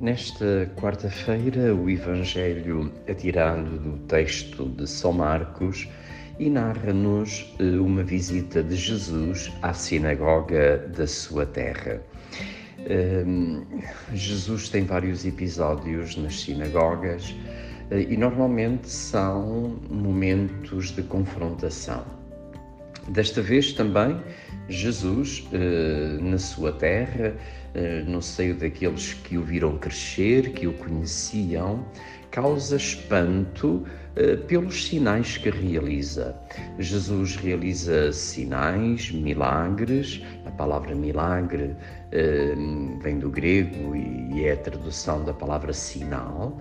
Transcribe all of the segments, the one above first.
Nesta quarta-feira, o Evangelho é tirado do texto de São Marcos e narra-nos eh, uma visita de Jesus à sinagoga da sua terra. Ehm, Jesus tem vários episódios nas sinagogas eh, e normalmente são momentos de confrontação. Desta vez também, Jesus, eh, na sua terra, eh, no seio daqueles que o viram crescer, que o conheciam, causa espanto eh, pelos sinais que realiza. Jesus realiza sinais, milagres, a palavra milagre vem do grego e é a tradução da palavra sinal.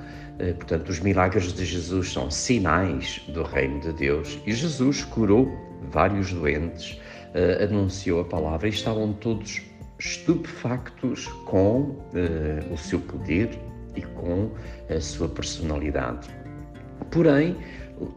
Portanto, os milagres de Jesus são sinais do reino de Deus e Jesus curou vários doentes, anunciou a palavra e estavam todos estupefactos com uh, o seu poder e com a sua personalidade. Porém,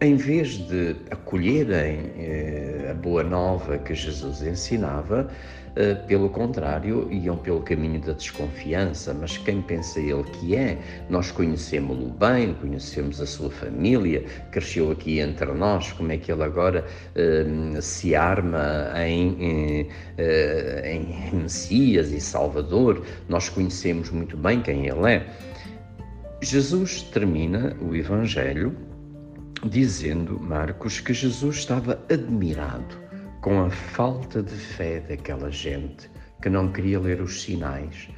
em vez de acolherem eh, a boa nova que Jesus ensinava, eh, pelo contrário, iam pelo caminho da desconfiança. Mas quem pensa ele que é? Nós conhecemos-lo bem, conhecemos a sua família, cresceu aqui entre nós, como é que ele agora eh, se arma em, em, em Messias e Salvador? Nós conhecemos muito bem quem ele é. Jesus termina o Evangelho dizendo, Marcos, que Jesus estava admirado com a falta de fé daquela gente que não queria ler os sinais,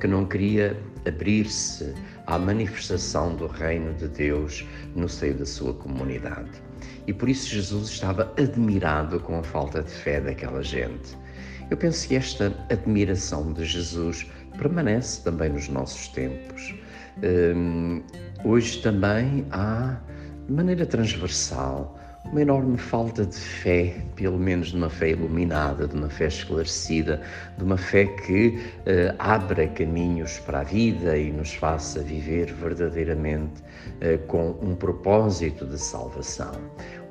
que não queria abrir-se à manifestação do reino de Deus no seio da sua comunidade. E por isso Jesus estava admirado com a falta de fé daquela gente. Eu penso que esta admiração de Jesus permanece também nos nossos tempos. Hum, hoje também há de maneira transversal, uma enorme falta de fé, pelo menos de uma fé iluminada, de uma fé esclarecida, de uma fé que uh, abra caminhos para a vida e nos faça viver verdadeiramente uh, com um propósito de salvação.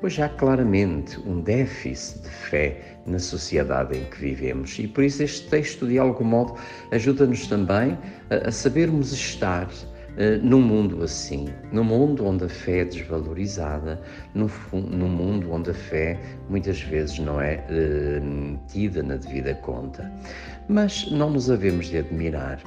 Hoje há claramente um déficit de fé na sociedade em que vivemos e por isso este texto, de algum modo, ajuda-nos também a, a sabermos estar eh, num mundo assim, num mundo onde a fé é desvalorizada, num, num mundo onde a fé muitas vezes não é uh, tida na devida conta. Mas não nos havemos de admirar.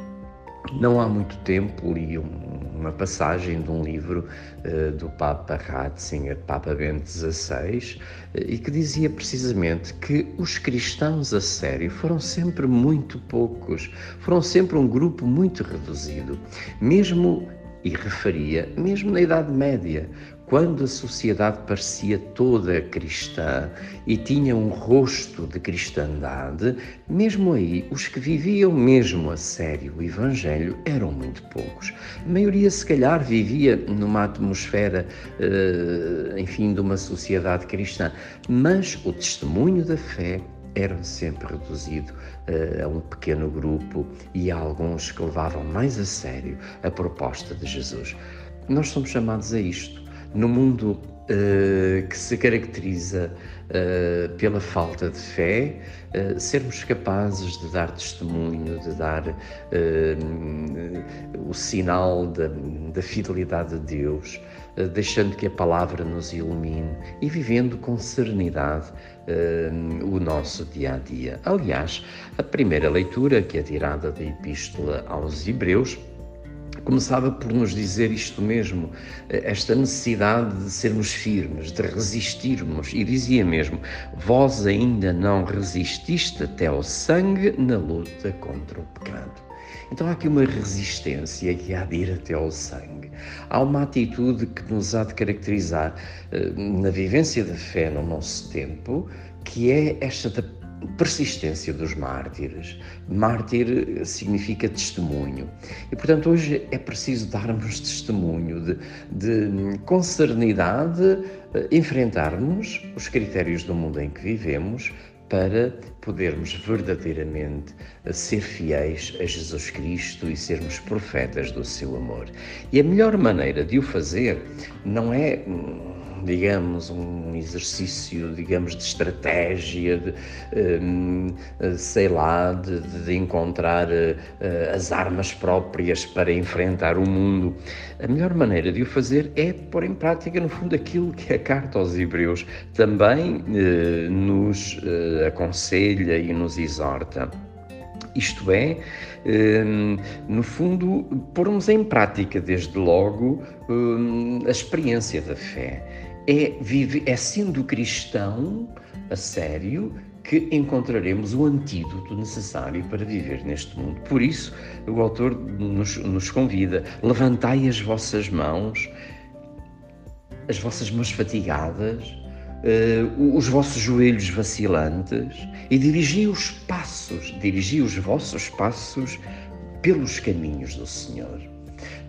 Não há muito tempo li um, uma passagem de um livro uh, do Papa Ratzinger, Papa Bento XVI, uh, e que dizia precisamente que os cristãos a sério foram sempre muito poucos, foram sempre um grupo muito reduzido, mesmo e referia, mesmo na Idade Média, quando a sociedade parecia toda cristã e tinha um rosto de cristandade, mesmo aí os que viviam mesmo a sério o Evangelho eram muito poucos. A maioria, se calhar, vivia numa atmosfera, eh, enfim, de uma sociedade cristã, mas o testemunho da fé era sempre reduzido uh, a um pequeno grupo e a alguns que levavam mais a sério a proposta de Jesus. Nós somos chamados a isto no mundo uh, que se caracteriza uh, pela falta de fé, uh, sermos capazes de dar testemunho, de dar o sinal da, da, fidelidade de Deus, deixando que a palavra nos ilumine e vivendo com serenidade o nosso dia a dia. Aliás, a primeira leitura, que é tirada da Epístola aos Hebreus, começava por nos dizer isto mesmo, esta necessidade de sermos firmes, de resistirmos, e dizia mesmo: Vós ainda não resististe até ao sangue na luta contra o pecado. Então há aqui uma resistência que há de ir até ao sangue. Há uma atitude que nos há de caracterizar eh, na vivência da fé no nosso tempo, que é esta da persistência dos mártires. Mártir significa testemunho. E, portanto, hoje é preciso darmos testemunho de, de com serenidade, eh, enfrentarmos os critérios do mundo em que vivemos para podermos verdadeiramente eh, ser fiéis a Jesus Cristo e sermos profetas do seu amor. E a melhor maneira de o fazer não é hum, digamos, um exercício, digamos, de estratégia, de, um, sei lá, de, de encontrar uh, as armas próprias para enfrentar o mundo. A melhor maneira de o fazer é pôr em prática, no fundo, aquilo que a carta aos Hebreus também uh, nos uh, aconselha e nos exorta. Isto é, hum, no fundo, pormos em prática, desde logo, hum, a experiência da fé. É, vive, é sendo cristão, a sério, que encontraremos o antídoto necessário para viver neste mundo. Por isso, o autor nos, nos convida: levantai as vossas mãos, as vossas mãos fatigadas, uh, os vossos joelhos vacilantes e dirigi os passos, dirigi os vossos passos pelos caminhos do Senhor.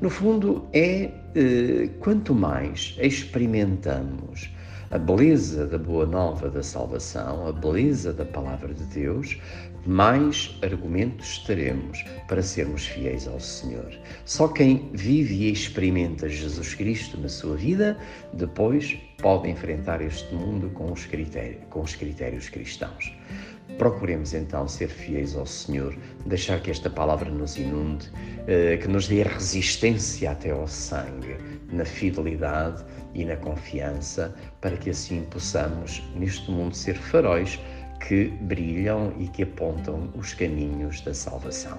No fundo, é uh, quanto mais experimentamos a beleza da boa nova da salvação, a beleza da palavra de Deus, mais argumentos teremos para sermos fiéis ao Senhor. Só quem vive e experimenta Jesus Cristo na sua vida, depois pode enfrentar este mundo com os critérios, com os critérios cristãos. Procuremos então ser fiéis ao Senhor, deixar que esta palavra nos inunde, eh, que nos dê resistência até ao sangue, na fidelidade e na confiança, para que assim possamos, neste mundo, ser faróis que brilham e que apontam os caminhos da salvação.